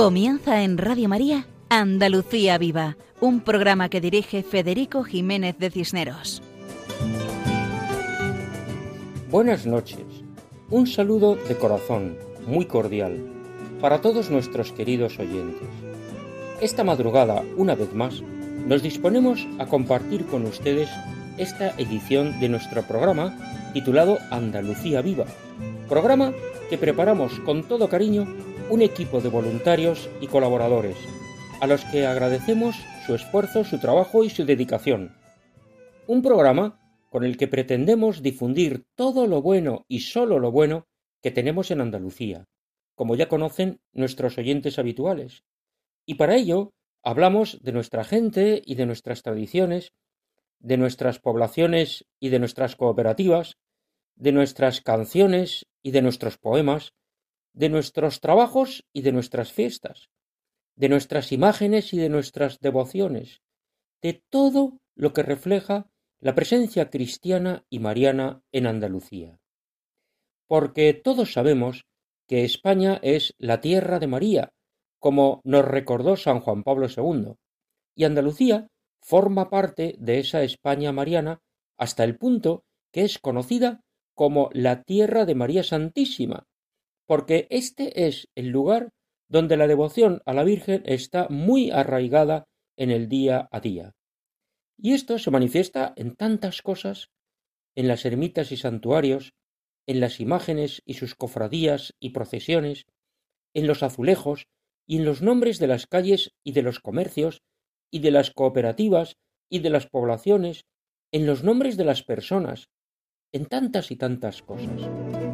Comienza en Radio María Andalucía Viva, un programa que dirige Federico Jiménez de Cisneros. Buenas noches. Un saludo de corazón, muy cordial, para todos nuestros queridos oyentes. Esta madrugada, una vez más, nos disponemos a compartir con ustedes esta edición de nuestro programa titulado Andalucía Viva, programa que preparamos con todo cariño un equipo de voluntarios y colaboradores, a los que agradecemos su esfuerzo, su trabajo y su dedicación. Un programa con el que pretendemos difundir todo lo bueno y solo lo bueno que tenemos en Andalucía, como ya conocen nuestros oyentes habituales. Y para ello hablamos de nuestra gente y de nuestras tradiciones, de nuestras poblaciones y de nuestras cooperativas, de nuestras canciones y de nuestros poemas, de nuestros trabajos y de nuestras fiestas, de nuestras imágenes y de nuestras devociones, de todo lo que refleja la presencia cristiana y mariana en Andalucía. Porque todos sabemos que España es la tierra de María, como nos recordó San Juan Pablo II, y Andalucía forma parte de esa España mariana hasta el punto que es conocida como la tierra de María Santísima, porque este es el lugar donde la devoción a la Virgen está muy arraigada en el día a día. Y esto se manifiesta en tantas cosas, en las ermitas y santuarios, en las imágenes y sus cofradías y procesiones, en los azulejos y en los nombres de las calles y de los comercios y de las cooperativas y de las poblaciones, en los nombres de las personas, en tantas y tantas cosas.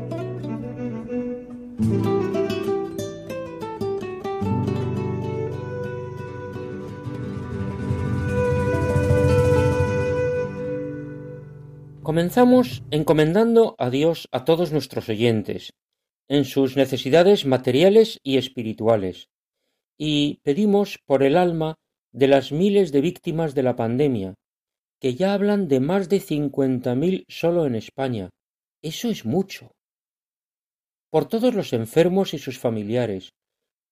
Comenzamos encomendando a Dios a todos nuestros oyentes, en sus necesidades materiales y espirituales, y pedimos por el alma de las miles de víctimas de la pandemia, que ya hablan de más de cincuenta mil solo en España. Eso es mucho por todos los enfermos y sus familiares,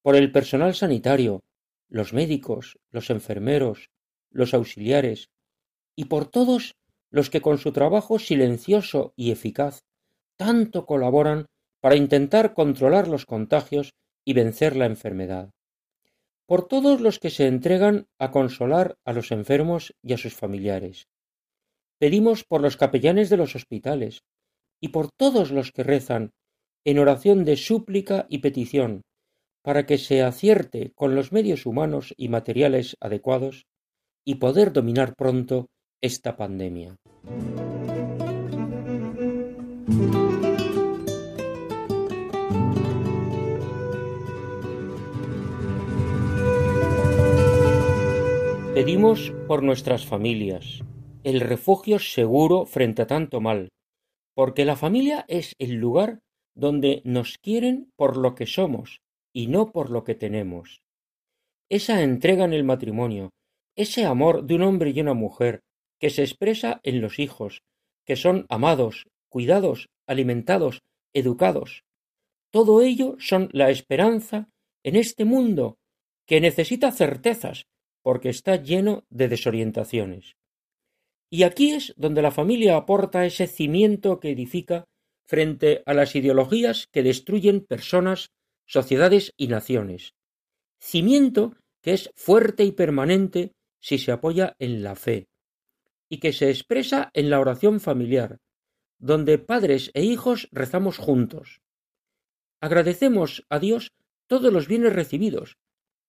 por el personal sanitario, los médicos, los enfermeros, los auxiliares, y por todos los que con su trabajo silencioso y eficaz tanto colaboran para intentar controlar los contagios y vencer la enfermedad. Por todos los que se entregan a consolar a los enfermos y a sus familiares. Pedimos por los capellanes de los hospitales y por todos los que rezan en oración de súplica y petición, para que se acierte con los medios humanos y materiales adecuados y poder dominar pronto esta pandemia. Pedimos por nuestras familias el refugio seguro frente a tanto mal, porque la familia es el lugar donde nos quieren por lo que somos y no por lo que tenemos. Esa entrega en el matrimonio, ese amor de un hombre y una mujer que se expresa en los hijos, que son amados, cuidados, alimentados, educados. Todo ello son la esperanza en este mundo que necesita certezas porque está lleno de desorientaciones. Y aquí es donde la familia aporta ese cimiento que edifica frente a las ideologías que destruyen personas, sociedades y naciones. Cimiento que es fuerte y permanente si se apoya en la fe, y que se expresa en la oración familiar, donde padres e hijos rezamos juntos. Agradecemos a Dios todos los bienes recibidos,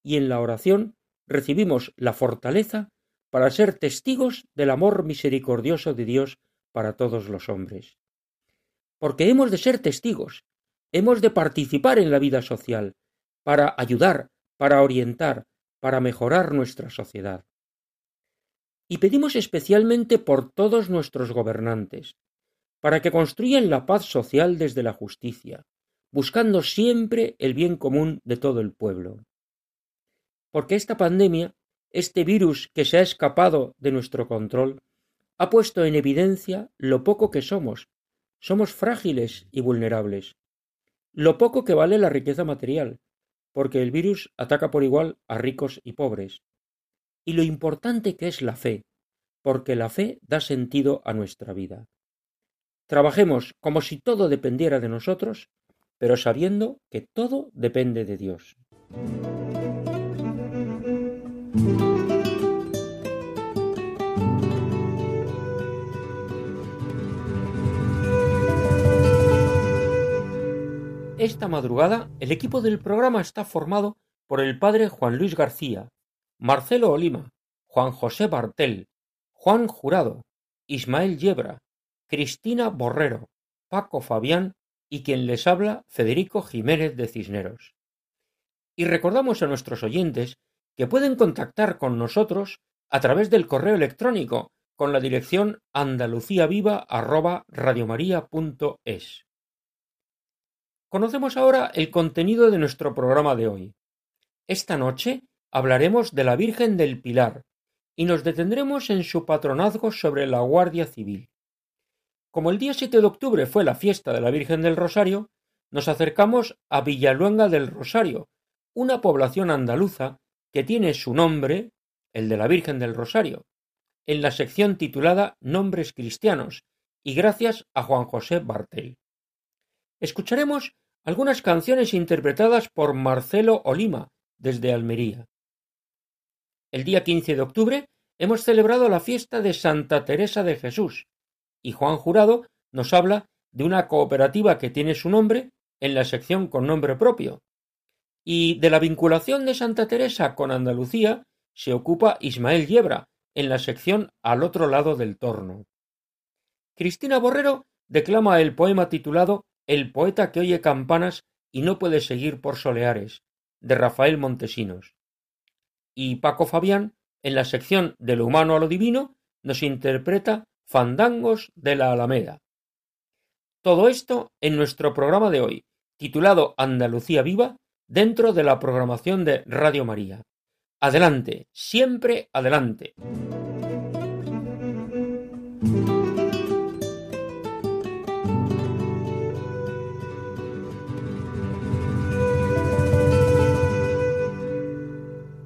y en la oración recibimos la fortaleza para ser testigos del amor misericordioso de Dios para todos los hombres porque hemos de ser testigos, hemos de participar en la vida social, para ayudar, para orientar, para mejorar nuestra sociedad. Y pedimos especialmente por todos nuestros gobernantes, para que construyan la paz social desde la justicia, buscando siempre el bien común de todo el pueblo. Porque esta pandemia, este virus que se ha escapado de nuestro control, ha puesto en evidencia lo poco que somos somos frágiles y vulnerables. Lo poco que vale la riqueza material, porque el virus ataca por igual a ricos y pobres. Y lo importante que es la fe, porque la fe da sentido a nuestra vida. Trabajemos como si todo dependiera de nosotros, pero sabiendo que todo depende de Dios. Esta madrugada el equipo del programa está formado por el padre Juan Luis García, Marcelo Olima, Juan José Bartel, Juan Jurado, Ismael Yebra, Cristina Borrero, Paco Fabián y quien les habla Federico Jiménez de Cisneros. Y recordamos a nuestros oyentes que pueden contactar con nosotros a través del correo electrónico con la dirección andaluciaviva@radiomaria.es. Conocemos ahora el contenido de nuestro programa de hoy. Esta noche hablaremos de la Virgen del Pilar y nos detendremos en su patronazgo sobre la Guardia Civil. Como el día 7 de octubre fue la fiesta de la Virgen del Rosario, nos acercamos a Villaluenga del Rosario, una población andaluza que tiene su nombre, el de la Virgen del Rosario, en la sección titulada Nombres Cristianos, y gracias a Juan José Bartel. Escucharemos algunas canciones interpretadas por Marcelo Olima, desde Almería. El día 15 de octubre hemos celebrado la fiesta de Santa Teresa de Jesús, y Juan Jurado nos habla de una cooperativa que tiene su nombre en la sección con nombre propio. Y de la vinculación de Santa Teresa con Andalucía se ocupa Ismael Yebra en la sección al otro lado del torno. Cristina Borrero declama el poema titulado el poeta que oye campanas y no puede seguir por soleares, de Rafael Montesinos. Y Paco Fabián, en la sección de lo humano a lo divino, nos interpreta Fandangos de la Alameda. Todo esto en nuestro programa de hoy, titulado Andalucía Viva, dentro de la programación de Radio María. Adelante, siempre adelante.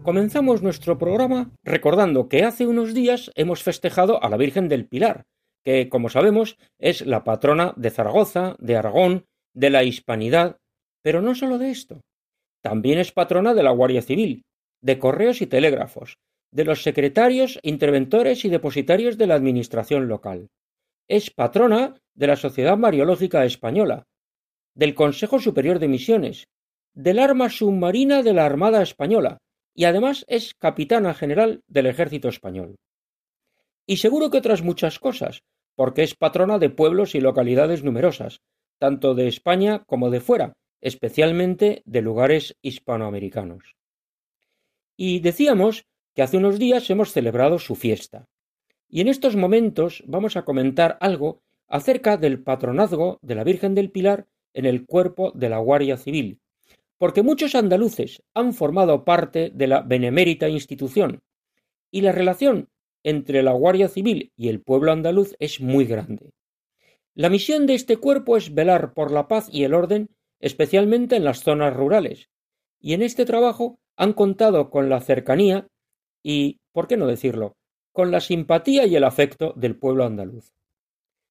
Comenzamos nuestro programa recordando que hace unos días hemos festejado a la Virgen del Pilar, que, como sabemos, es la patrona de Zaragoza, de Aragón, de la Hispanidad, pero no solo de esto. También es patrona de la Guardia Civil, de correos y telégrafos, de los secretarios, interventores y depositarios de la Administración local. Es patrona de la Sociedad Mariológica Española, del Consejo Superior de Misiones, del arma submarina de la Armada Española, y además es capitana general del ejército español. Y seguro que otras muchas cosas, porque es patrona de pueblos y localidades numerosas, tanto de España como de fuera, especialmente de lugares hispanoamericanos. Y decíamos que hace unos días hemos celebrado su fiesta. Y en estos momentos vamos a comentar algo acerca del patronazgo de la Virgen del Pilar en el cuerpo de la Guardia Civil, porque muchos andaluces han formado parte de la benemérita institución, y la relación entre la Guardia Civil y el pueblo andaluz es muy grande. La misión de este cuerpo es velar por la paz y el orden, especialmente en las zonas rurales, y en este trabajo han contado con la cercanía y, por qué no decirlo, con la simpatía y el afecto del pueblo andaluz.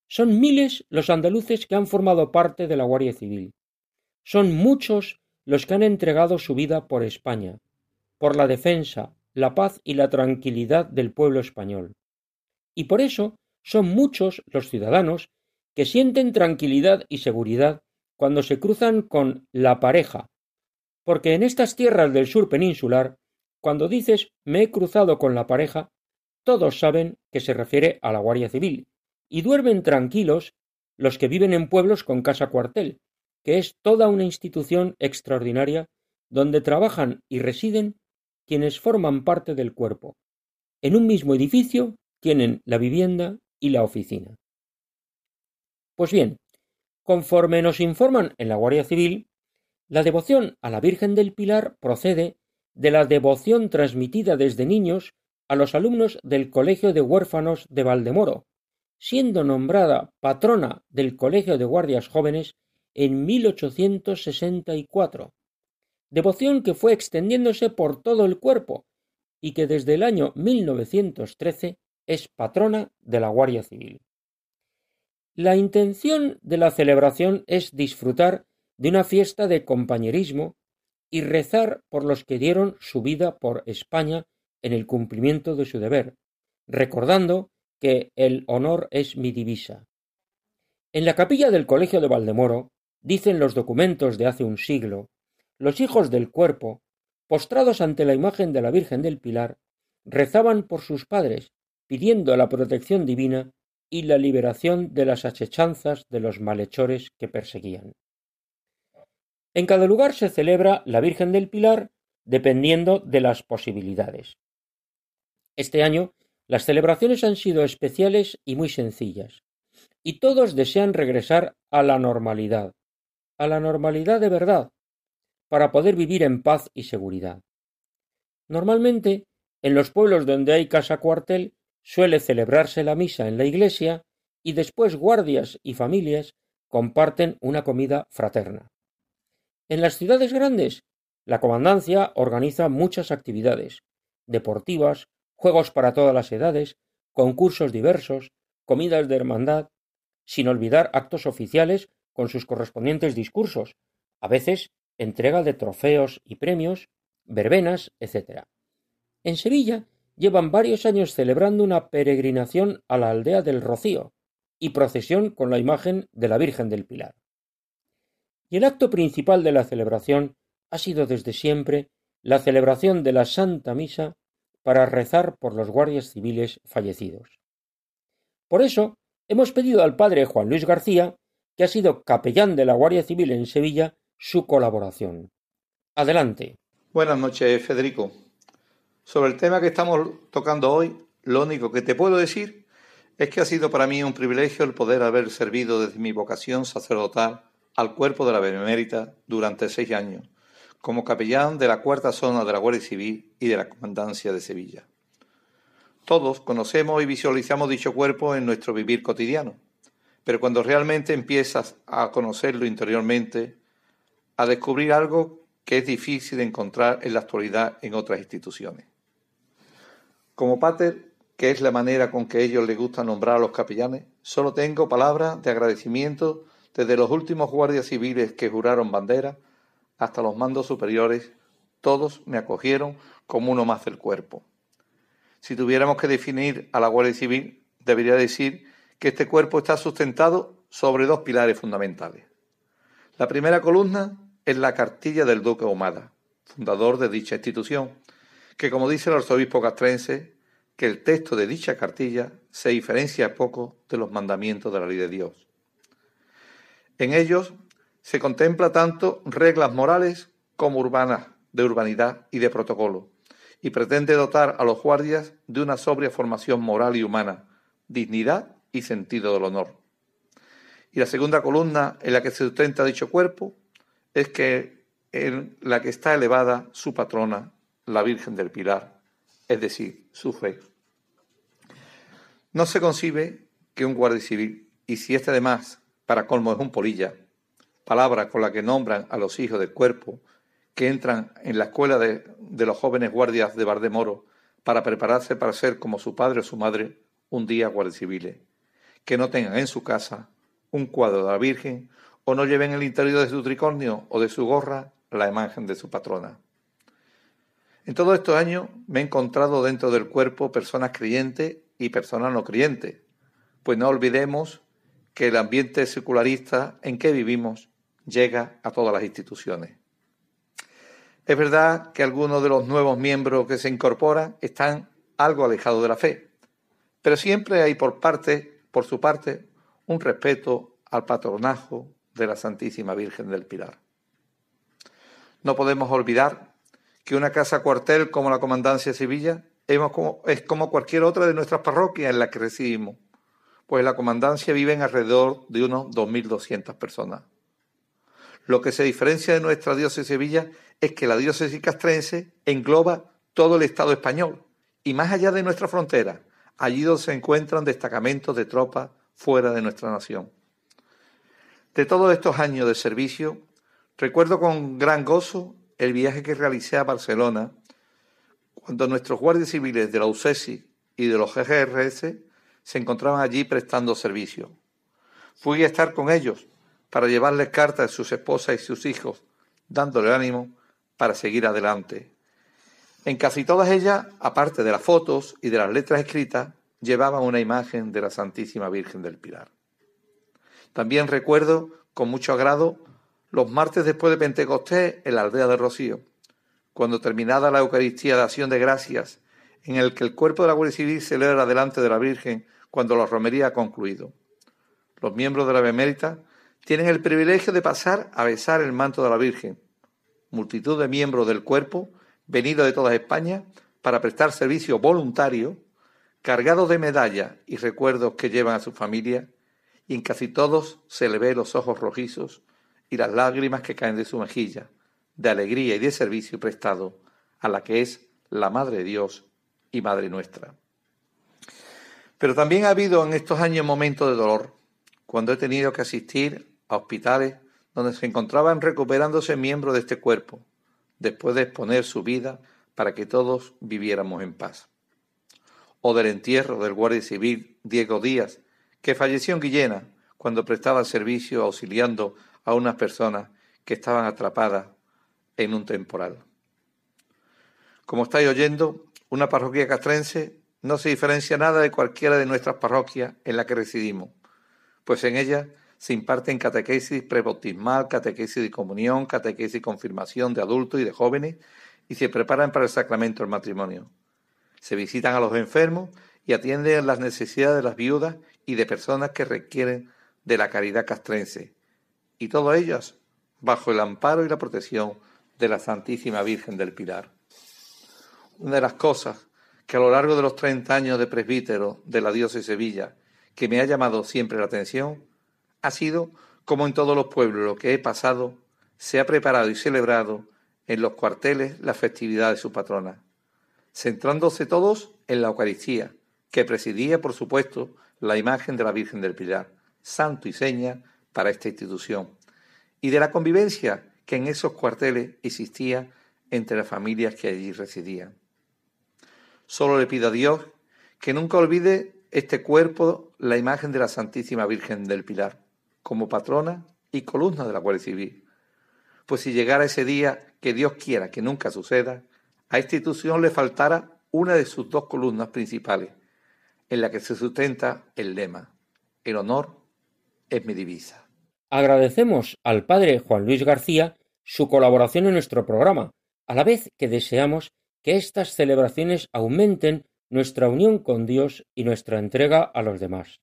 Son miles los andaluces que han formado parte de la Guardia Civil. Son muchos los que han entregado su vida por España, por la defensa, la paz y la tranquilidad del pueblo español. Y por eso son muchos los ciudadanos que sienten tranquilidad y seguridad cuando se cruzan con la pareja, porque en estas tierras del sur peninsular, cuando dices me he cruzado con la pareja, todos saben que se refiere a la Guardia Civil, y duermen tranquilos los que viven en pueblos con casa cuartel, que es toda una institución extraordinaria donde trabajan y residen quienes forman parte del cuerpo. En un mismo edificio tienen la vivienda y la oficina. Pues bien, conforme nos informan en la Guardia Civil, la devoción a la Virgen del Pilar procede de la devoción transmitida desde niños a los alumnos del Colegio de Huérfanos de Valdemoro, siendo nombrada patrona del Colegio de Guardias Jóvenes en 1864. devoción que fue extendiéndose por todo el cuerpo y que desde el año 1913 es patrona de la Guardia Civil. La intención de la celebración es disfrutar de una fiesta de compañerismo y rezar por los que dieron su vida por España en el cumplimiento de su deber, recordando que el honor es mi divisa. En la capilla del Colegio de Valdemoro, dicen los documentos de hace un siglo, los hijos del cuerpo, postrados ante la imagen de la Virgen del Pilar, rezaban por sus padres, pidiendo la protección divina y la liberación de las achechanzas de los malhechores que perseguían. En cada lugar se celebra la Virgen del Pilar dependiendo de las posibilidades. Este año las celebraciones han sido especiales y muy sencillas, y todos desean regresar a la normalidad, a la normalidad de verdad, para poder vivir en paz y seguridad. Normalmente, en los pueblos donde hay casa cuartel, suele celebrarse la misa en la iglesia y después guardias y familias comparten una comida fraterna. En las ciudades grandes, la comandancia organiza muchas actividades, deportivas, juegos para todas las edades, concursos diversos, comidas de hermandad, sin olvidar actos oficiales con sus correspondientes discursos, a veces entrega de trofeos y premios, verbenas, etc. En Sevilla llevan varios años celebrando una peregrinación a la aldea del Rocío y procesión con la imagen de la Virgen del Pilar. Y el acto principal de la celebración ha sido desde siempre la celebración de la Santa Misa para rezar por los guardias civiles fallecidos. Por eso hemos pedido al padre Juan Luis García, que ha sido capellán de la Guardia Civil en Sevilla, su colaboración. Adelante. Buenas noches, Federico. Sobre el tema que estamos tocando hoy, lo único que te puedo decir es que ha sido para mí un privilegio el poder haber servido desde mi vocación sacerdotal al cuerpo de la Benemérita durante seis años, como capellán de la cuarta zona de la Guardia Civil y de la Comandancia de Sevilla. Todos conocemos y visualizamos dicho cuerpo en nuestro vivir cotidiano, pero cuando realmente empiezas a conocerlo interiormente, a descubrir algo que es difícil de encontrar en la actualidad en otras instituciones. Como pater, que es la manera con que ellos les gusta nombrar a los capellanes, solo tengo palabras de agradecimiento desde los últimos guardias civiles que juraron bandera hasta los mandos superiores, todos me acogieron como uno más del cuerpo. Si tuviéramos que definir a la Guardia Civil, debería decir que este cuerpo está sustentado sobre dos pilares fundamentales. La primera columna es la cartilla del duque Humada, fundador de dicha institución, que como dice el arzobispo castrense, que el texto de dicha cartilla se diferencia poco de los mandamientos de la ley de Dios. En ellos se contempla tanto reglas morales como urbanas, de urbanidad y de protocolo, y pretende dotar a los guardias de una sobria formación moral y humana, dignidad y sentido del honor. Y la segunda columna en la que se sustenta dicho cuerpo es que en la que está elevada su patrona, la Virgen del Pilar, es decir, su fe. No se concibe que un guardia civil, y si este además, para colmo, es un polilla, palabra con la que nombran a los hijos del cuerpo, que entran en la escuela de, los jóvenes guardias de Bardemoro para prepararse para ser como su padre o su madre un día guardias civiles, que no tengan en su casa un cuadro de la Virgen o no lleven el interior de su tricornio o de su gorra la imagen de su patrona. En todos estos años me he encontrado dentro del cuerpo personas creyentes y personas no creyentes, pues no olvidemos que el ambiente secularista en que vivimos llega a todas las instituciones. Es verdad que algunos de los nuevos miembros que se incorporan están algo alejados de la fe, pero siempre hay por parte, por su parte, un respeto al patronajo de la Santísima Virgen del Pilar. No podemos olvidar que una casa cuartel como la Comandancia de Sevilla es como cualquier otra de nuestras parroquias en la que residimos, pues la Comandancia viven alrededor de unos 2.200 personas. Lo que se diferencia de nuestra diócesis de Sevilla es que la diócesis castrense engloba todo el Estado español y más allá de nuestra frontera, allí donde se encuentran destacamentos de tropas fuera de nuestra nación. De todos estos años de servicio, recuerdo con gran gozo el viaje que realicé a Barcelona cuando nuestros guardias civiles de la UCESI y de los GGRS se encontraban allí prestando servicio. Fui a estar con ellos para llevarles cartas de sus esposas y sus hijos, dándole ánimo para seguir adelante. En casi todas ellas, aparte de las fotos y de las letras escritas, llevaban una imagen de la Santísima Virgen del Pilar. También recuerdo con mucho agrado los martes después de Pentecostés en la aldea de Rocío, cuando terminada la Eucaristía de Acción de Gracias, en el que el cuerpo de la Guardia Civil celebra delante de la Virgen cuando la romería ha concluido. Los miembros de la Bemérita tienen el privilegio de pasar a besar el manto de la Virgen. Multitud de miembros del cuerpo, venidos de toda España, para prestar servicio voluntario, cargados de medallas y recuerdos que llevan a su familia, y en casi todos se le ve los ojos rojizos y las lágrimas que caen de su mejilla, de alegría y de servicio prestado a la que es la Madre de Dios y Madre nuestra. Pero también ha habido en estos años momentos de dolor, cuando he tenido que asistir a hospitales donde se encontraban recuperándose miembros de este cuerpo, después de exponer su vida para que todos viviéramos en paz. O del entierro del guardia civil Diego Díaz, que falleció en Guillena cuando prestaba servicio auxiliando a unas personas que estaban atrapadas en un temporal. Como estáis oyendo, una parroquia castrense no se diferencia nada de cualquiera de nuestras parroquias en la que residimos, pues en ella se imparten catequesis prebautismal, catequesis de comunión, catequesis y confirmación de adultos y de jóvenes y se preparan para el sacramento del matrimonio. Se visitan a los enfermos y atienden las necesidades de las viudas y de personas que requieren de la caridad castrense, y todas ellas bajo el amparo y la protección de la Santísima Virgen del Pilar. Una de las cosas que a lo largo de los 30 años de presbítero de la diócesis de Sevilla que me ha llamado siempre la atención ha sido como en todos los pueblos lo que he pasado se ha preparado y celebrado en los cuarteles la festividad de su patrona, centrándose todos en la Eucaristía, que presidía, por supuesto, la imagen de la Virgen del Pilar, santo y seña para esta institución, y de la convivencia que en esos cuarteles existía entre las familias que allí residían. Solo le pido a Dios que nunca olvide este cuerpo la imagen de la Santísima Virgen del Pilar, como patrona y columna de la Guardia Civil. Pues si llegara ese día, que Dios quiera que nunca suceda, a esta institución le faltara una de sus dos columnas principales, en la que se sustenta el lema, el honor es mi divisa. Agradecemos al padre Juan Luis García su colaboración en nuestro programa, a la vez que deseamos que estas celebraciones aumenten nuestra unión con Dios y nuestra entrega a los demás.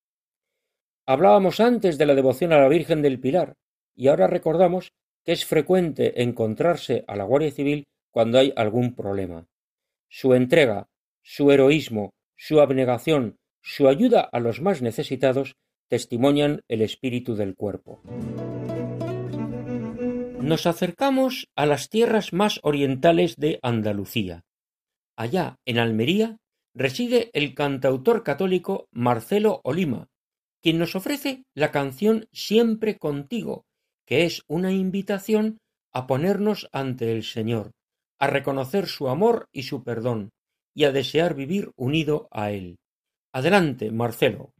Hablábamos antes de la devoción a la Virgen del Pilar y ahora recordamos que es frecuente encontrarse a la Guardia Civil cuando hay algún problema. Su entrega, su heroísmo, su abnegación, su ayuda a los más necesitados testimonian el espíritu del cuerpo. Nos acercamos a las tierras más orientales de Andalucía. Allá, en Almería, reside el cantautor católico Marcelo Olima, quien nos ofrece la canción Siempre contigo, que es una invitación a ponernos ante el Señor, a reconocer su amor y su perdón, y a desear vivir unido a Él. Adelante, Marcelo.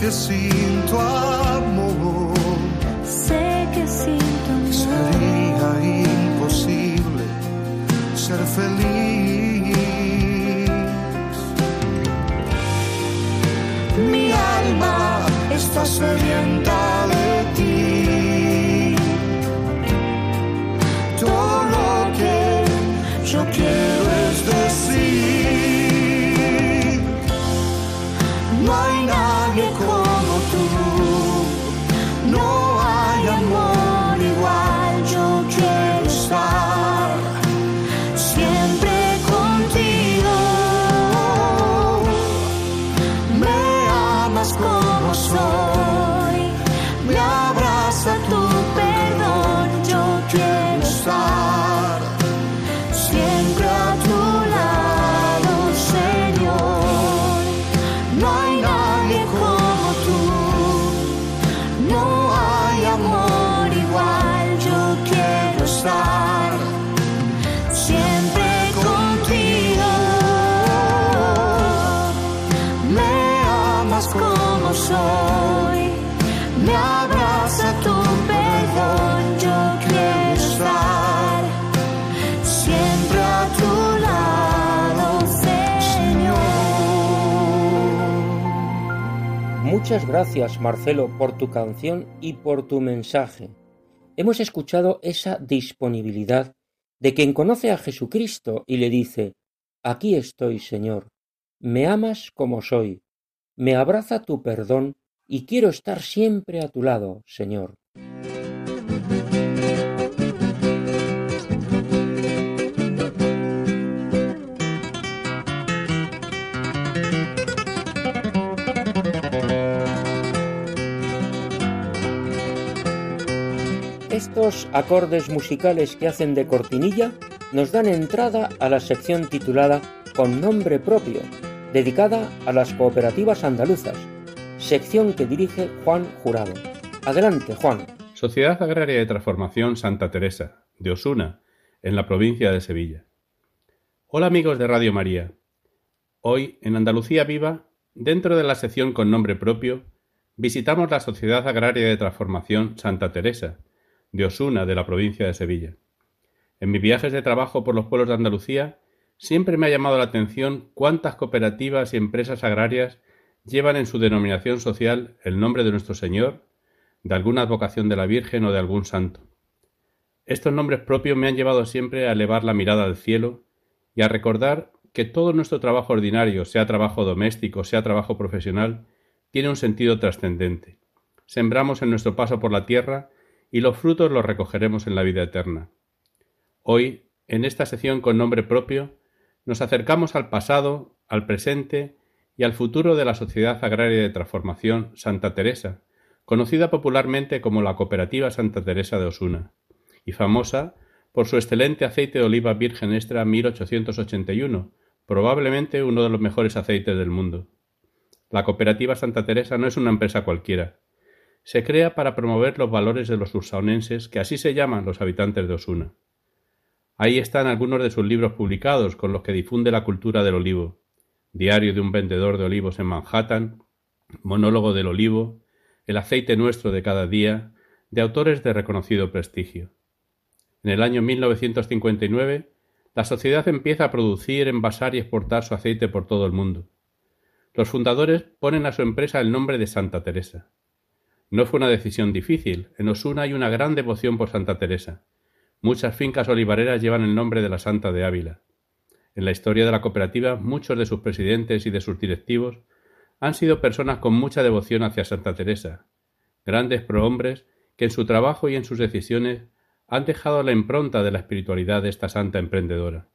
que sin tu amor, sé que sin sería imposible ser feliz. Mi alma está sedienta Muchas gracias, Marcelo, por tu canción y por tu mensaje. Hemos escuchado esa disponibilidad de quien conoce a Jesucristo y le dice, Aquí estoy, Señor, me amas como soy, me abraza tu perdón y quiero estar siempre a tu lado, Señor. Estos acordes musicales que hacen de cortinilla nos dan entrada a la sección titulada Con nombre propio, dedicada a las cooperativas andaluzas, sección que dirige Juan Jurado. Adelante, Juan. Sociedad Agraria de Transformación Santa Teresa, de Osuna, en la provincia de Sevilla. Hola amigos de Radio María. Hoy, en Andalucía Viva, dentro de la sección con nombre propio, visitamos la Sociedad Agraria de Transformación Santa Teresa, de Osuna, de la provincia de Sevilla. En mis viajes de trabajo por los pueblos de Andalucía, siempre me ha llamado la atención cuántas cooperativas y empresas agrarias llevan en su denominación social el nombre de nuestro Señor, de alguna advocación de la Virgen o de algún santo. Estos nombres propios me han llevado siempre a elevar la mirada al cielo y a recordar que todo nuestro trabajo ordinario, sea trabajo doméstico, sea trabajo profesional, tiene un sentido trascendente. Sembramos en nuestro paso por la tierra y los frutos los recogeremos en la vida eterna. Hoy, en esta sección con nombre propio, nos acercamos al pasado, al presente y al futuro de la Sociedad Agraria de Transformación Santa Teresa, conocida popularmente como la Cooperativa Santa Teresa de Osuna, y famosa por su excelente aceite de oliva virgen extra 1881, probablemente uno de los mejores aceites del mundo. La Cooperativa Santa Teresa no es una empresa cualquiera, se crea para promover los valores de los ursaonenses, que así se llaman los habitantes de Osuna. Ahí están algunos de sus libros publicados con los que difunde la cultura del olivo. Diario de un vendedor de olivos en Manhattan, Monólogo del olivo, El aceite nuestro de cada día, de autores de reconocido prestigio. En el año 1959, la sociedad empieza a producir, envasar y exportar su aceite por todo el mundo. Los fundadores ponen a su empresa el nombre de Santa Teresa. No fue una decisión difícil. En Osuna hay una gran devoción por Santa Teresa. Muchas fincas olivareras llevan el nombre de la Santa de Ávila. En la historia de la cooperativa, muchos de sus presidentes y de sus directivos han sido personas con mucha devoción hacia Santa Teresa, grandes prohombres que en su trabajo y en sus decisiones han dejado la impronta de la espiritualidad de esta santa emprendedora.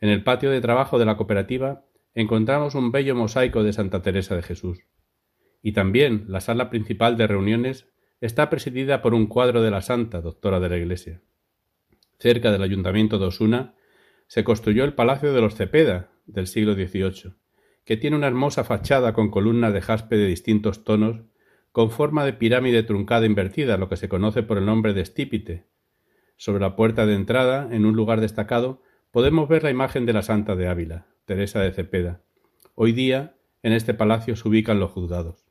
En el patio de trabajo de la cooperativa encontramos un bello mosaico de Santa Teresa de Jesús y también la sala principal de reuniones está presidida por un cuadro de la Santa, doctora de la Iglesia. Cerca del ayuntamiento de Osuna se construyó el Palacio de los Cepeda del siglo XVIII, que tiene una hermosa fachada con columnas de jaspe de distintos tonos, con forma de pirámide truncada invertida, lo que se conoce por el nombre de estípite. Sobre la puerta de entrada, en un lugar destacado, podemos ver la imagen de la Santa de Ávila, Teresa de Cepeda. Hoy día, en este palacio se ubican los juzgados.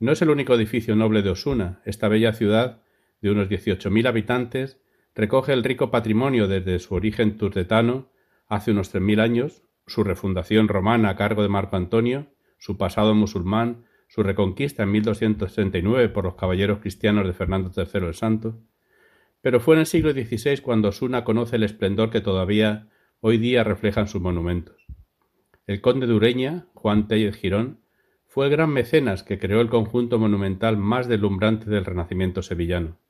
No es el único edificio noble de Osuna. Esta bella ciudad, de unos dieciocho mil habitantes, recoge el rico patrimonio desde su origen turdetano, hace unos tres mil años, su refundación romana a cargo de Marco Antonio, su pasado musulmán, su reconquista en 1269 por los caballeros cristianos de Fernando III el Santo, pero fue en el siglo XVI cuando Osuna conoce el esplendor que todavía hoy día reflejan sus monumentos. El conde de Ureña, Juan Tellez Girón, fue el gran mecenas que creó el conjunto monumental más deslumbrante del Renacimiento sevillano,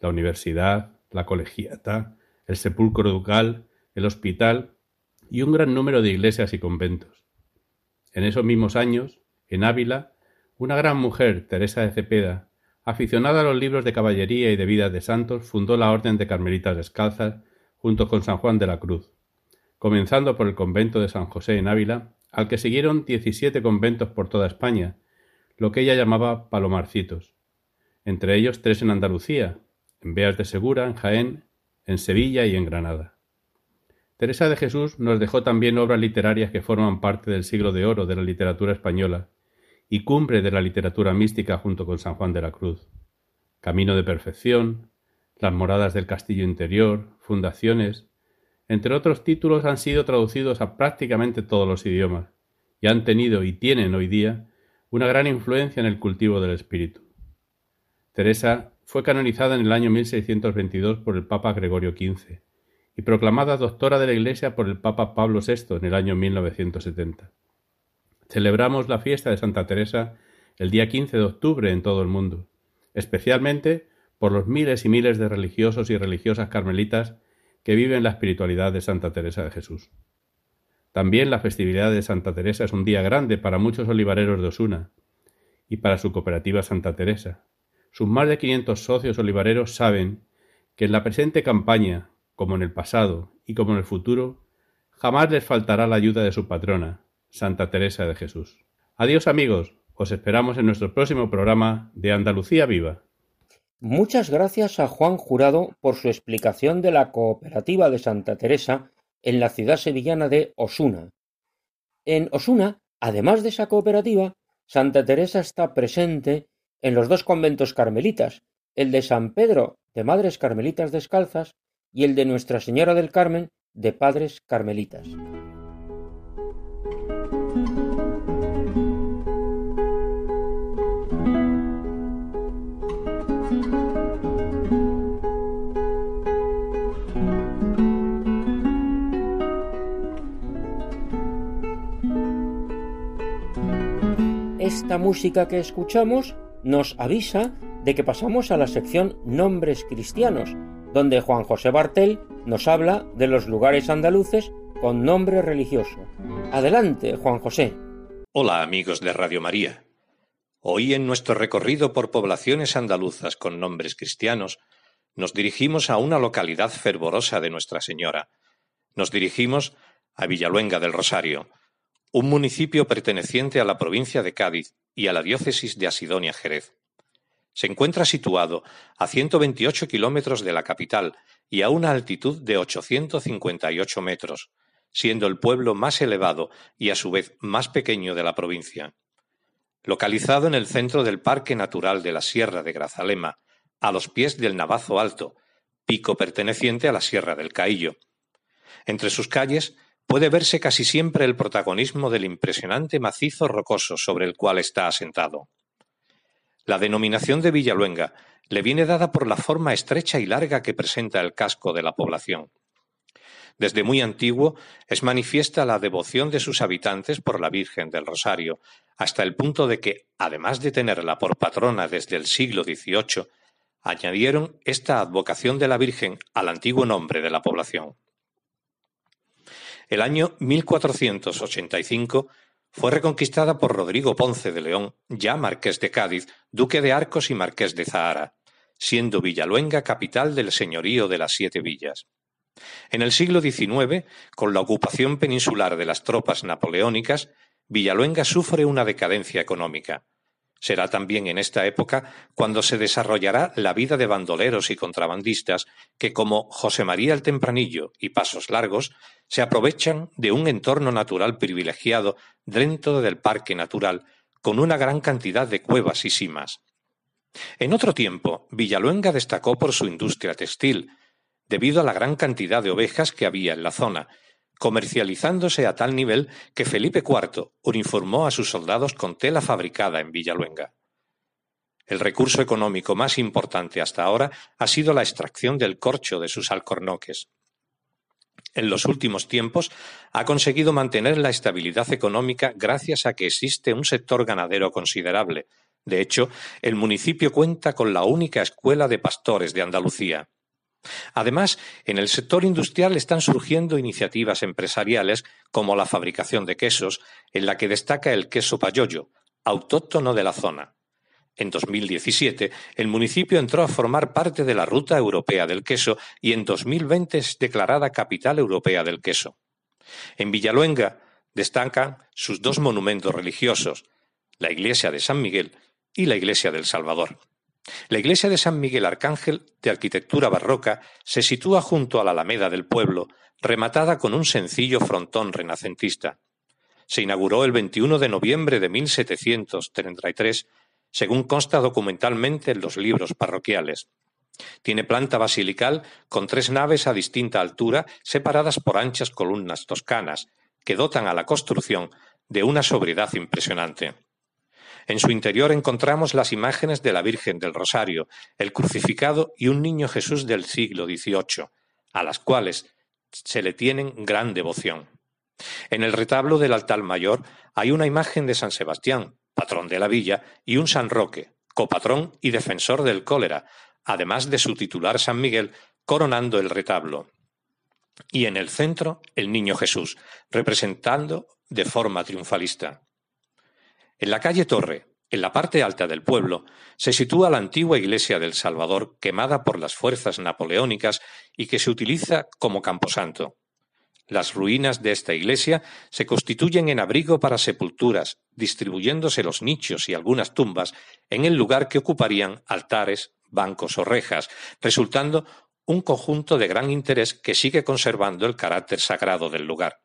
la universidad, la colegiata, el sepulcro ducal, el hospital y un gran número de iglesias y conventos. En esos mismos años, en Ávila, una gran mujer, Teresa de Cepeda, aficionada a los libros de caballería y de vidas de santos, fundó la Orden de Carmelitas Descalzas junto con San Juan de la Cruz, comenzando por el convento de San José en Ávila, al que siguieron diecisiete conventos por toda España, lo que ella llamaba palomarcitos, entre ellos tres en Andalucía, en Beas de Segura, en Jaén, en Sevilla y en Granada. Teresa de Jesús nos dejó también obras literarias que forman parte del siglo de oro de la literatura española y cumbre de la literatura mística junto con San Juan de la Cruz. Camino de Perfección, Las Moradas del Castillo Interior, Fundaciones, entre otros títulos han sido traducidos a prácticamente todos los idiomas y han tenido y tienen hoy día una gran influencia en el cultivo del espíritu. Teresa fue canonizada en el año 1622 por el Papa Gregorio XV y proclamada doctora de la Iglesia por el Papa Pablo VI en el año 1970. Celebramos la fiesta de Santa Teresa el día 15 de octubre en todo el mundo, especialmente por los miles y miles de religiosos y religiosas carmelitas que viven la espiritualidad de Santa Teresa de Jesús. También la festividad de Santa Teresa es un día grande para muchos olivareros de Osuna y para su cooperativa Santa Teresa. Sus más de 500 socios olivareros saben que en la presente campaña, como en el pasado y como en el futuro, jamás les faltará la ayuda de su patrona, Santa Teresa de Jesús. Adiós amigos, os esperamos en nuestro próximo programa de Andalucía Viva. Muchas gracias a Juan Jurado por su explicación de la cooperativa de Santa Teresa en la ciudad sevillana de Osuna. En Osuna, además de esa cooperativa, Santa Teresa está presente en los dos conventos carmelitas, el de San Pedro de Madres Carmelitas Descalzas y el de Nuestra Señora del Carmen de Padres Carmelitas. Esta música que escuchamos nos avisa de que pasamos a la sección Nombres Cristianos, donde Juan José Bartel nos habla de los lugares andaluces con nombre religioso. Adelante, Juan José. Hola amigos de Radio María. Hoy en nuestro recorrido por poblaciones andaluzas con nombres cristianos, nos dirigimos a una localidad fervorosa de Nuestra Señora. Nos dirigimos a Villaluenga del Rosario, un municipio perteneciente a la provincia de Cádiz y a la diócesis de Asidonia Jerez. Se encuentra situado a 128 kilómetros de la capital y a una altitud de 858 metros, siendo el pueblo más elevado y a su vez más pequeño de la provincia. Localizado en el centro del Parque Natural de la Sierra de Grazalema, a los pies del Navazo Alto, pico perteneciente a la Sierra del Caillo. Entre sus calles puede verse casi siempre el protagonismo del impresionante macizo rocoso sobre el cual está asentado. La denominación de Villaluenga le viene dada por la forma estrecha y larga que presenta el casco de la población. Desde muy antiguo es manifiesta la devoción de sus habitantes por la Virgen del Rosario, hasta el punto de que, además de tenerla por patrona desde el siglo XVIII, añadieron esta advocación de la Virgen al antiguo nombre de la población. El año 1485 fue reconquistada por Rodrigo Ponce de León, ya marqués de Cádiz, duque de Arcos y marqués de Zahara, siendo Villaluenga capital del señorío de las Siete Villas. En el siglo XIX, con la ocupación peninsular de las tropas napoleónicas, Villaluenga sufre una decadencia económica. Será también en esta época cuando se desarrollará la vida de bandoleros y contrabandistas que, como José María el Tempranillo y Pasos Largos, se aprovechan de un entorno natural privilegiado dentro del parque natural, con una gran cantidad de cuevas y simas. En otro tiempo, Villaluenga destacó por su industria textil, debido a la gran cantidad de ovejas que había en la zona, comercializándose a tal nivel que Felipe IV uniformó a sus soldados con tela fabricada en Villaluenga. El recurso económico más importante hasta ahora ha sido la extracción del corcho de sus alcornoques. En los últimos tiempos ha conseguido mantener la estabilidad económica gracias a que existe un sector ganadero considerable. De hecho, el municipio cuenta con la única escuela de pastores de Andalucía. Además, en el sector industrial están surgiendo iniciativas empresariales como la fabricación de quesos, en la que destaca el queso payoyo, autóctono de la zona. En 2017, el municipio entró a formar parte de la Ruta Europea del Queso y en 2020 es declarada Capital Europea del Queso. En Villaluenga destacan sus dos monumentos religiosos, la iglesia de San Miguel y la iglesia del Salvador. La iglesia de San Miguel Arcángel, de arquitectura barroca, se sitúa junto a la alameda del pueblo, rematada con un sencillo frontón renacentista. Se inauguró el 21 de noviembre de 1733 según consta documentalmente en los libros parroquiales. Tiene planta basilical con tres naves a distinta altura separadas por anchas columnas toscanas, que dotan a la construcción de una sobriedad impresionante. En su interior encontramos las imágenes de la Virgen del Rosario, el crucificado y un niño Jesús del siglo XVIII, a las cuales se le tienen gran devoción. En el retablo del altar mayor hay una imagen de San Sebastián, patrón de la villa, y un San Roque, copatrón y defensor del cólera, además de su titular San Miguel, coronando el retablo. Y en el centro, el Niño Jesús, representando de forma triunfalista. En la calle Torre, en la parte alta del pueblo, se sitúa la antigua iglesia del Salvador, quemada por las fuerzas napoleónicas y que se utiliza como camposanto. Las ruinas de esta iglesia se constituyen en abrigo para sepulturas, distribuyéndose los nichos y algunas tumbas en el lugar que ocuparían altares, bancos o rejas, resultando un conjunto de gran interés que sigue conservando el carácter sagrado del lugar.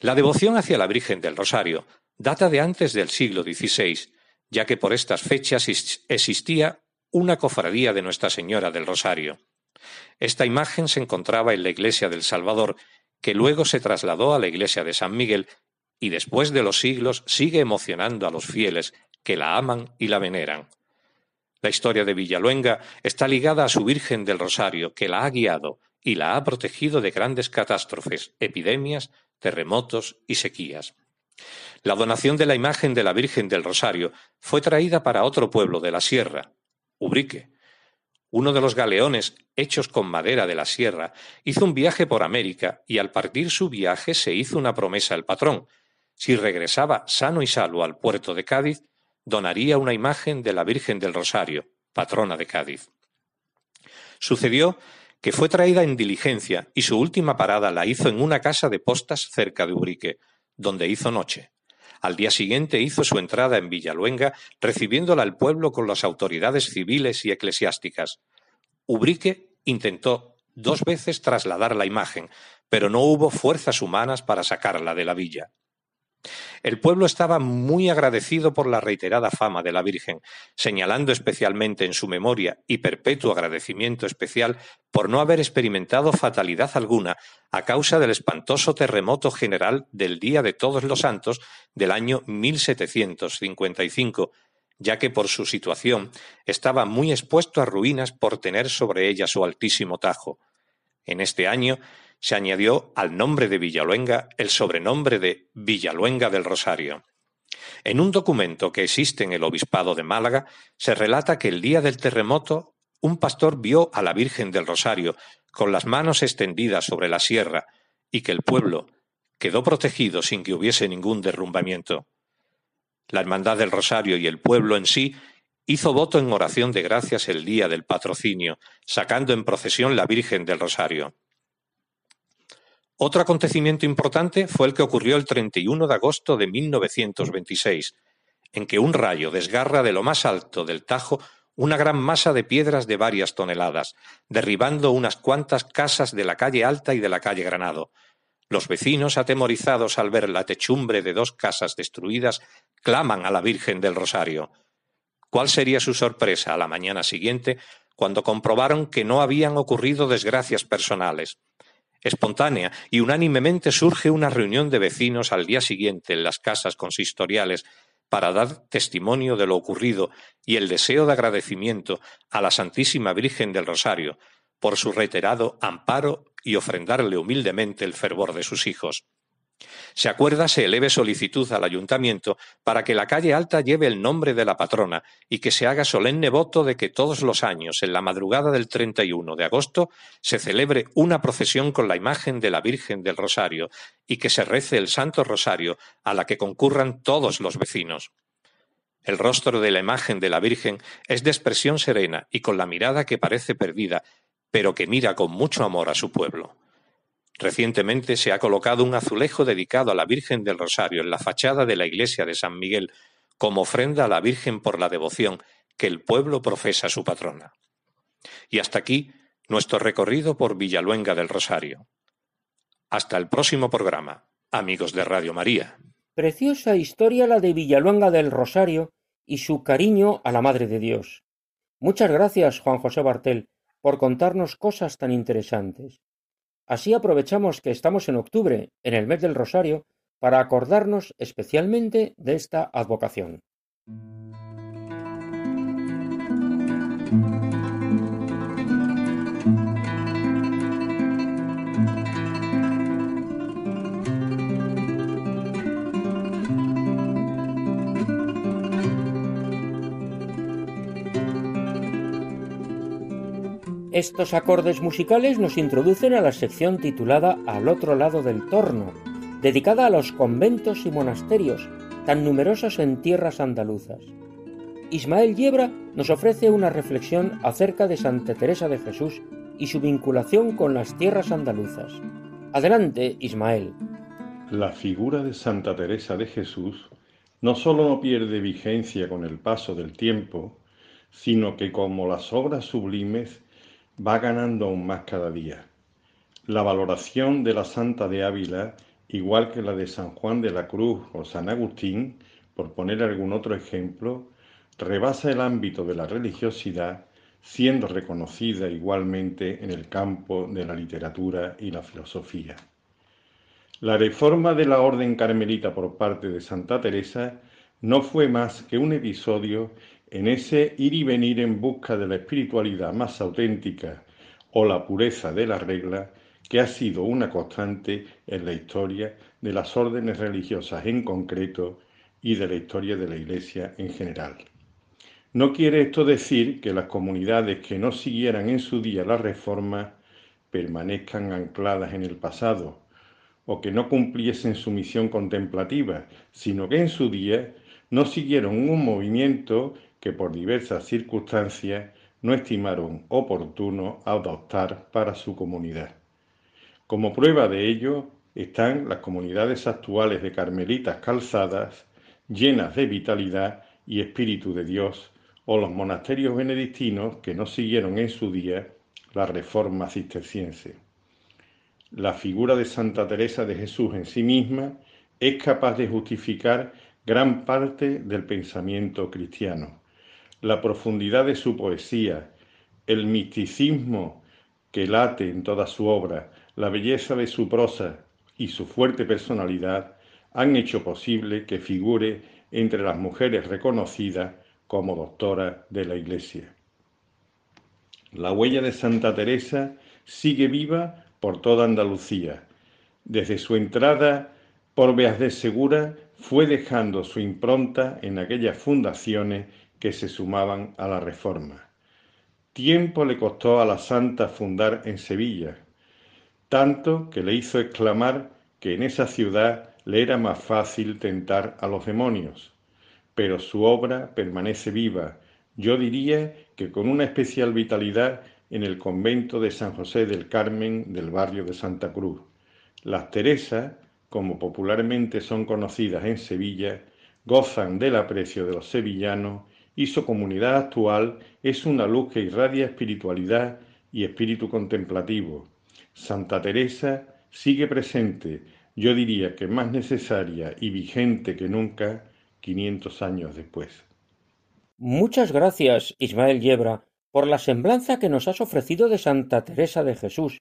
La devoción hacia la Virgen del Rosario data de antes del siglo XVI, ya que por estas fechas existía una cofradía de Nuestra Señora del Rosario. Esta imagen se encontraba en la iglesia del Salvador, que luego se trasladó a la iglesia de San Miguel y después de los siglos sigue emocionando a los fieles que la aman y la veneran. La historia de Villaluenga está ligada a su Virgen del Rosario, que la ha guiado y la ha protegido de grandes catástrofes, epidemias, terremotos y sequías. La donación de la imagen de la Virgen del Rosario fue traída para otro pueblo de la sierra, Ubrique, uno de los galeones hechos con madera de la sierra, hizo un viaje por América y al partir su viaje se hizo una promesa al patrón. Si regresaba sano y salvo al puerto de Cádiz, donaría una imagen de la Virgen del Rosario, patrona de Cádiz. Sucedió que fue traída en diligencia y su última parada la hizo en una casa de postas cerca de Ubrique, donde hizo noche. Al día siguiente hizo su entrada en Villaluenga, recibiéndola al pueblo con las autoridades civiles y eclesiásticas. Ubrique intentó dos veces trasladar la imagen, pero no hubo fuerzas humanas para sacarla de la villa. El pueblo estaba muy agradecido por la reiterada fama de la Virgen, señalando especialmente en su memoria y perpetuo agradecimiento especial por no haber experimentado fatalidad alguna a causa del espantoso terremoto general del Día de Todos los Santos del año 1755, ya que por su situación estaba muy expuesto a ruinas por tener sobre ella su altísimo tajo. En este año se añadió al nombre de Villaluenga el sobrenombre de Villaluenga del Rosario. En un documento que existe en el Obispado de Málaga se relata que el día del terremoto un pastor vio a la Virgen del Rosario con las manos extendidas sobre la sierra y que el pueblo quedó protegido sin que hubiese ningún derrumbamiento. La Hermandad del Rosario y el pueblo en sí hizo voto en oración de gracias el día del patrocinio, sacando en procesión la Virgen del Rosario. Otro acontecimiento importante fue el que ocurrió el 31 de agosto de 1926, en que un rayo desgarra de lo más alto del Tajo una gran masa de piedras de varias toneladas, derribando unas cuantas casas de la calle Alta y de la calle Granado. Los vecinos, atemorizados al ver la techumbre de dos casas destruidas, claman a la Virgen del Rosario. ¿Cuál sería su sorpresa a la mañana siguiente cuando comprobaron que no habían ocurrido desgracias personales? Espontánea y unánimemente surge una reunión de vecinos al día siguiente en las casas consistoriales para dar testimonio de lo ocurrido y el deseo de agradecimiento a la Santísima Virgen del Rosario por su reiterado amparo y ofrendarle humildemente el fervor de sus hijos. Se acuerda se eleve solicitud al ayuntamiento para que la calle alta lleve el nombre de la patrona y que se haga solemne voto de que todos los años, en la madrugada del 31 de agosto, se celebre una procesión con la imagen de la Virgen del Rosario y que se rece el Santo Rosario a la que concurran todos los vecinos. El rostro de la imagen de la Virgen es de expresión serena y con la mirada que parece perdida, pero que mira con mucho amor a su pueblo. Recientemente se ha colocado un azulejo dedicado a la Virgen del Rosario en la fachada de la iglesia de San Miguel como ofrenda a la Virgen por la devoción que el pueblo profesa a su patrona. Y hasta aquí nuestro recorrido por Villaluenga del Rosario. Hasta el próximo programa, amigos de Radio María. Preciosa historia la de Villaluenga del Rosario y su cariño a la Madre de Dios. Muchas gracias, Juan José Bartel, por contarnos cosas tan interesantes. Así aprovechamos que estamos en octubre, en el mes del Rosario, para acordarnos especialmente de esta advocación. Estos acordes musicales nos introducen a la sección titulada Al otro lado del torno, dedicada a los conventos y monasterios tan numerosos en tierras andaluzas. Ismael Yebra nos ofrece una reflexión acerca de Santa Teresa de Jesús y su vinculación con las tierras andaluzas. Adelante, Ismael. La figura de Santa Teresa de Jesús no sólo no pierde vigencia con el paso del tiempo, sino que como las obras sublimes va ganando aún más cada día. La valoración de la Santa de Ávila, igual que la de San Juan de la Cruz o San Agustín, por poner algún otro ejemplo, rebasa el ámbito de la religiosidad, siendo reconocida igualmente en el campo de la literatura y la filosofía. La reforma de la Orden Carmelita por parte de Santa Teresa no fue más que un episodio en ese ir y venir en busca de la espiritualidad más auténtica o la pureza de la regla que ha sido una constante en la historia de las órdenes religiosas en concreto y de la historia de la Iglesia en general. No quiere esto decir que las comunidades que no siguieran en su día la reforma permanezcan ancladas en el pasado o que no cumpliesen su misión contemplativa, sino que en su día no siguieron un movimiento que por diversas circunstancias no estimaron oportuno adoptar para su comunidad. Como prueba de ello están las comunidades actuales de carmelitas calzadas, llenas de vitalidad y espíritu de Dios, o los monasterios benedictinos que no siguieron en su día la reforma cisterciense. La figura de Santa Teresa de Jesús en sí misma es capaz de justificar gran parte del pensamiento cristiano la profundidad de su poesía, el misticismo que late en toda su obra, la belleza de su prosa y su fuerte personalidad han hecho posible que figure entre las mujeres reconocidas como doctora de la Iglesia. La huella de Santa Teresa sigue viva por toda Andalucía. Desde su entrada por Beas de Segura fue dejando su impronta en aquellas fundaciones que se sumaban a la reforma. Tiempo le costó a la santa fundar en Sevilla, tanto que le hizo exclamar que en esa ciudad le era más fácil tentar a los demonios, pero su obra permanece viva, yo diría que con una especial vitalidad en el convento de San José del Carmen del barrio de Santa Cruz. Las Teresas, como popularmente son conocidas en Sevilla, gozan del aprecio de los sevillanos y su comunidad actual es una luz que irradia espiritualidad y espíritu contemplativo. Santa Teresa sigue presente, yo diría que más necesaria y vigente que nunca 500 años después. Muchas gracias, Ismael Yebra, por la semblanza que nos has ofrecido de Santa Teresa de Jesús,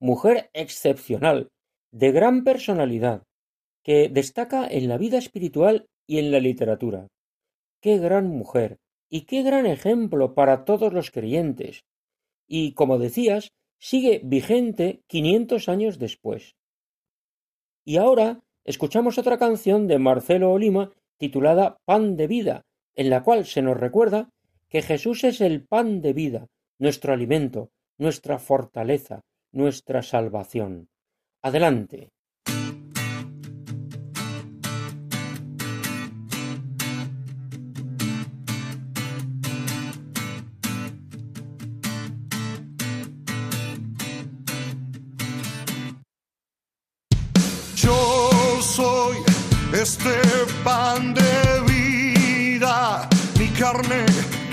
mujer excepcional, de gran personalidad, que destaca en la vida espiritual y en la literatura. Qué gran mujer y qué gran ejemplo para todos los creyentes. Y, como decías, sigue vigente quinientos años después. Y ahora escuchamos otra canción de Marcelo Olima titulada Pan de vida, en la cual se nos recuerda que Jesús es el pan de vida, nuestro alimento, nuestra fortaleza, nuestra salvación. Adelante.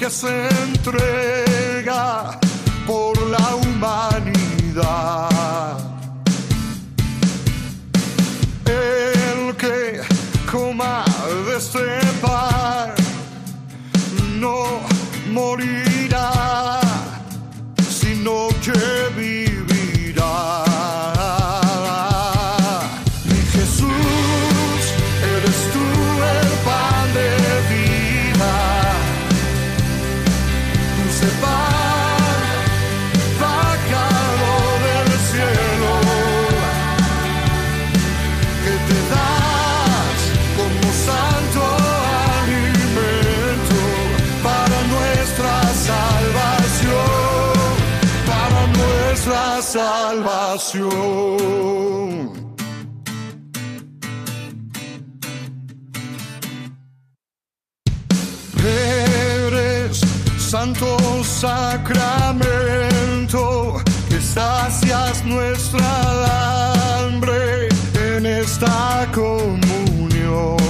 Que se Eres santo sacramento que sacias nuestra hambre en esta comunión.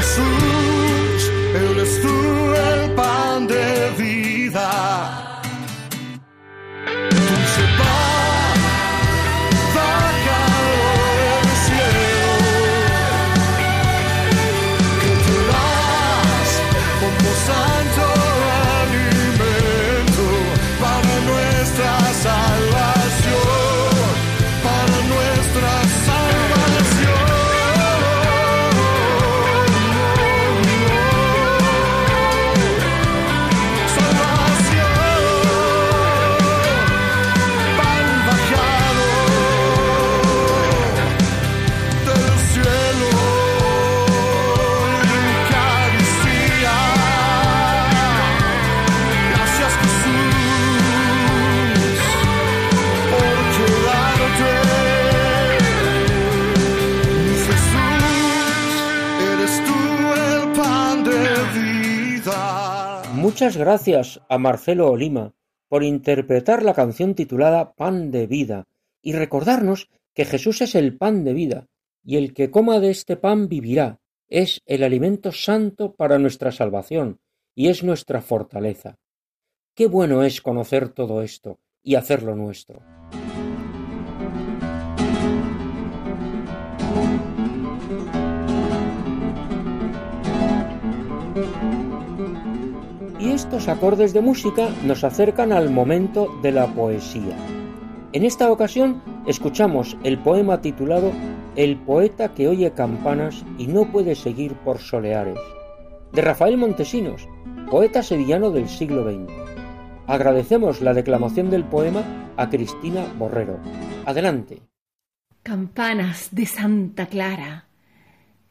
Jesús, eres tú el pan de vida. Muchas gracias a Marcelo Olima por interpretar la canción titulada Pan de vida y recordarnos que Jesús es el pan de vida y el que coma de este pan vivirá, es el alimento santo para nuestra salvación y es nuestra fortaleza. Qué bueno es conocer todo esto y hacerlo nuestro. Estos acordes de música nos acercan al momento de la poesía. En esta ocasión escuchamos el poema titulado El poeta que oye campanas y no puede seguir por soleares, de Rafael Montesinos, poeta sevillano del siglo XX. Agradecemos la declamación del poema a Cristina Borrero. Adelante. Campanas de Santa Clara.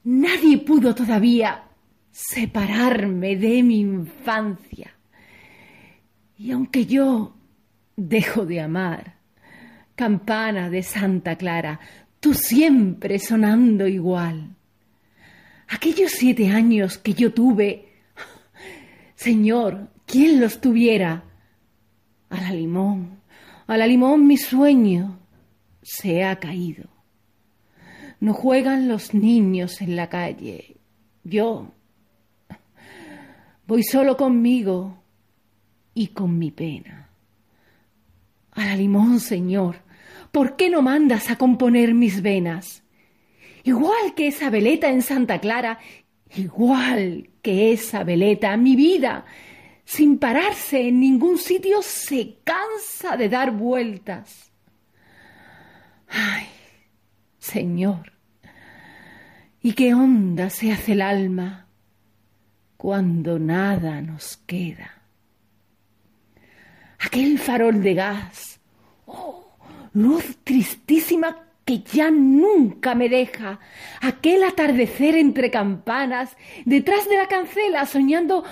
Nadie pudo todavía separarme de mi infancia. Y aunque yo dejo de amar, campana de Santa Clara, tú siempre sonando igual. Aquellos siete años que yo tuve, Señor, ¿quién los tuviera? A la limón, a la limón mi sueño se ha caído. No juegan los niños en la calle. Yo voy solo conmigo y con mi pena. A la limón, Señor, ¿por qué no mandas a componer mis venas? Igual que esa veleta en Santa Clara, igual que esa veleta, mi vida, sin pararse en ningún sitio, se cansa de dar vueltas. Ay, Señor, ¿y qué onda se hace el alma cuando nada nos queda? aquel farol de gas, oh, luz tristísima que ya nunca me deja, aquel atardecer entre campanas, detrás de la cancela, soñando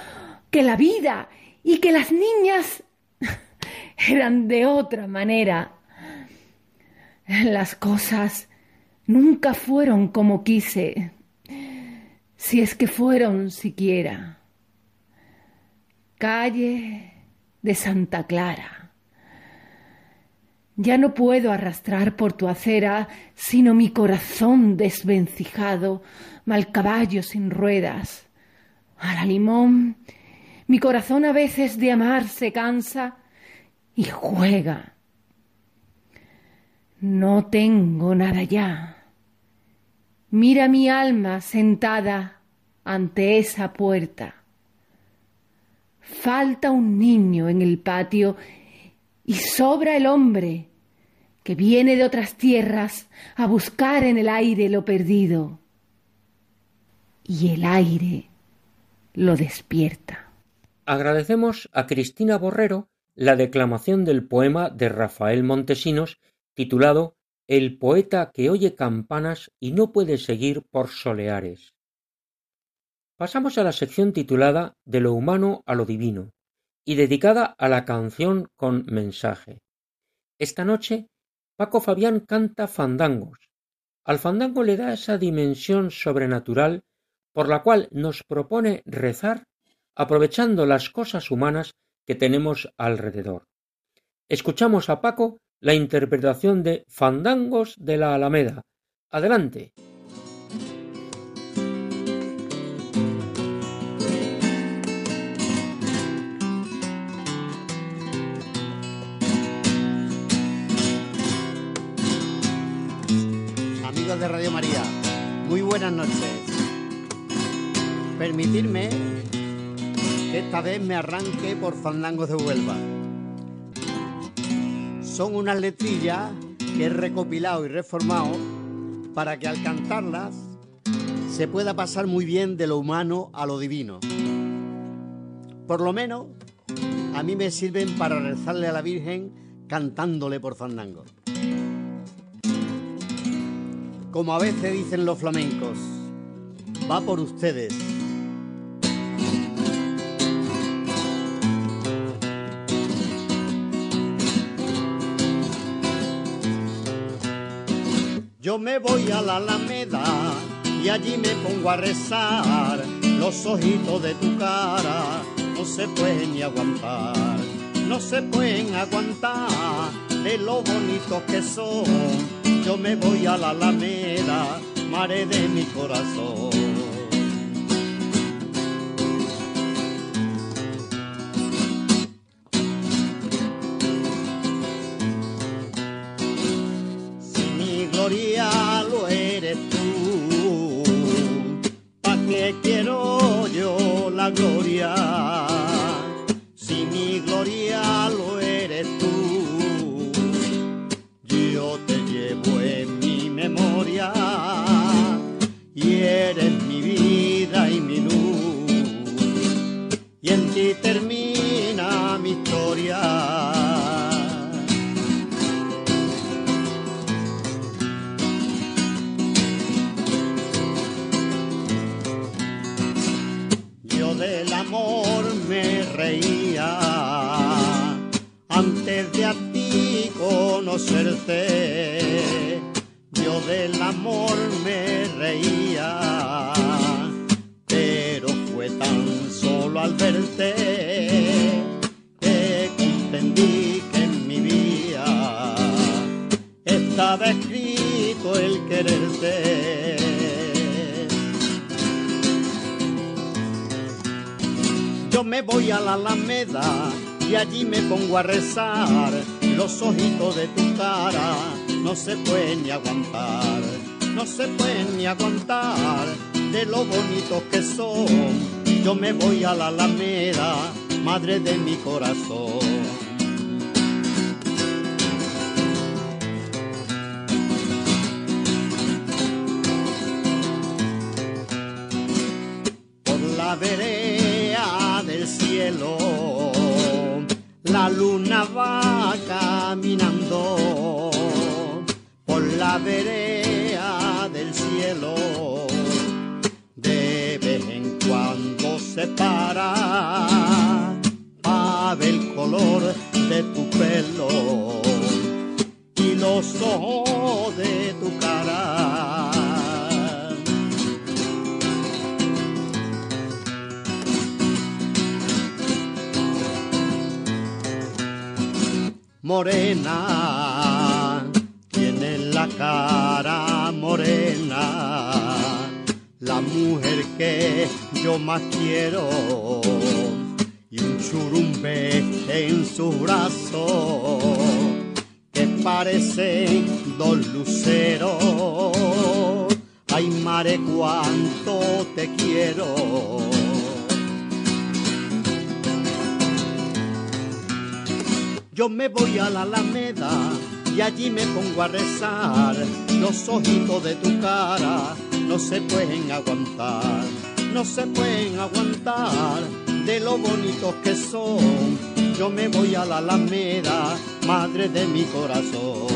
que la vida y que las niñas eran de otra manera. Las cosas nunca fueron como quise, si es que fueron siquiera. Calle, de Santa Clara. Ya no puedo arrastrar por tu acera sino mi corazón desvencijado, mal caballo sin ruedas. A la limón, mi corazón a veces de amar se cansa y juega. No tengo nada ya. Mira mi alma sentada ante esa puerta. Falta un niño en el patio y sobra el hombre que viene de otras tierras a buscar en el aire lo perdido. Y el aire lo despierta. Agradecemos a Cristina Borrero la declamación del poema de Rafael Montesinos titulado El poeta que oye campanas y no puede seguir por soleares. Pasamos a la sección titulada De lo humano a lo divino y dedicada a la canción con mensaje. Esta noche Paco Fabián canta fandangos. Al fandango le da esa dimensión sobrenatural por la cual nos propone rezar aprovechando las cosas humanas que tenemos alrededor. Escuchamos a Paco la interpretación de Fandangos de la Alameda. Adelante. de Radio María, muy buenas noches. Permitirme que esta vez me arranque por Fandangos de Huelva. Son unas letrillas que he recopilado y reformado para que al cantarlas se pueda pasar muy bien de lo humano a lo divino. Por lo menos a mí me sirven para rezarle a la Virgen cantándole por fandango como a veces dicen los flamencos, va por ustedes. Yo me voy a la Alameda y allí me pongo a rezar. Los ojitos de tu cara no se pueden ni aguantar, no se pueden aguantar de lo bonitos que son yo me voy a la alameda, mare de mi corazón. Yo del amor me reía, pero fue tan solo al verte que comprendí que en mi vida estaba escrito el quererte. Yo me voy a la Alameda y allí me pongo a rezar. Los ojitos de tu cara no se pueden ni aguantar, no se pueden ni aguantar de lo bonitos que son. Yo me voy a la Alameda, madre de mi corazón. Vereda del cielo. De vez en cuando se para el color de tu pelo y los ojos de tu cara. morena, cara morena, la mujer que yo más quiero, y un churumbe en su brazo, que parecen dos luceros, ay mare cuánto te quiero. Yo me voy a la Alameda y allí me pongo a rezar. Los ojitos de tu cara no se pueden aguantar, no se pueden aguantar de lo bonitos que son. Yo me voy a la Alameda, madre de mi corazón.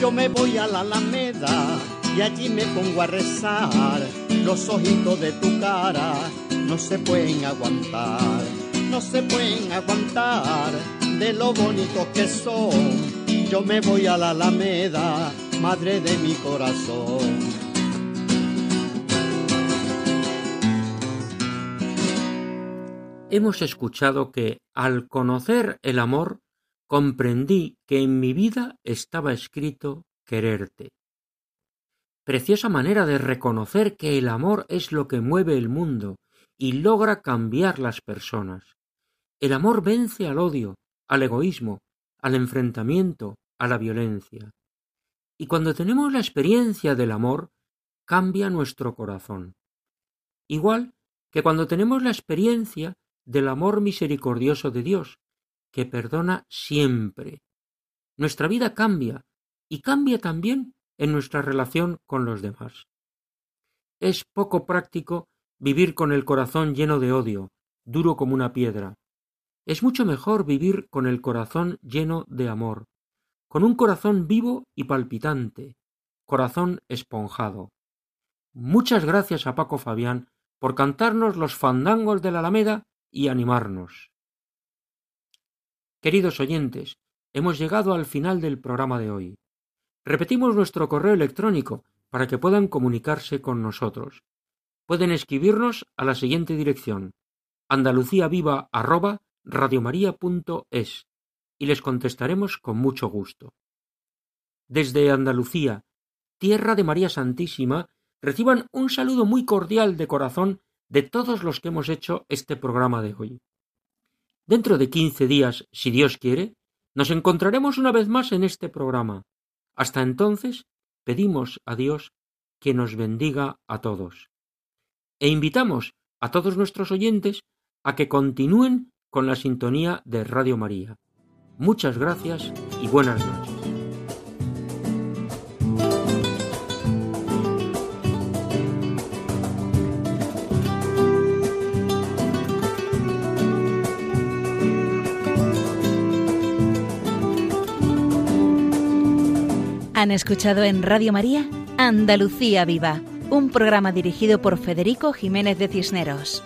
Yo me voy a la Alameda y allí me pongo a rezar. Los ojitos de tu cara no se pueden aguantar, no se pueden aguantar de lo bonito que son. Yo me voy a la Alameda, madre de mi corazón. Hemos escuchado que al conocer el amor comprendí que en mi vida estaba escrito quererte. Preciosa manera de reconocer que el amor es lo que mueve el mundo y logra cambiar las personas. El amor vence al odio, al egoísmo, al enfrentamiento, a la violencia. Y cuando tenemos la experiencia del amor, cambia nuestro corazón. Igual que cuando tenemos la experiencia del amor misericordioso de Dios, que perdona siempre. Nuestra vida cambia y cambia también en nuestra relación con los demás. Es poco práctico vivir con el corazón lleno de odio, duro como una piedra. Es mucho mejor vivir con el corazón lleno de amor, con un corazón vivo y palpitante, corazón esponjado. Muchas gracias a Paco Fabián por cantarnos los fandangos de la Alameda y animarnos. Queridos oyentes, hemos llegado al final del programa de hoy. Repetimos nuestro correo electrónico para que puedan comunicarse con nosotros. Pueden escribirnos a la siguiente dirección andaluciaviva@radiomaria.es y les contestaremos con mucho gusto. Desde Andalucía, tierra de María Santísima, reciban un saludo muy cordial de corazón de todos los que hemos hecho este programa de hoy. Dentro de quince días, si Dios quiere, nos encontraremos una vez más en este programa. Hasta entonces, pedimos a Dios que nos bendiga a todos. E invitamos a todos nuestros oyentes a que continúen con la sintonía de Radio María. Muchas gracias y buenas noches. Han escuchado en Radio María Andalucía Viva, un programa dirigido por Federico Jiménez de Cisneros.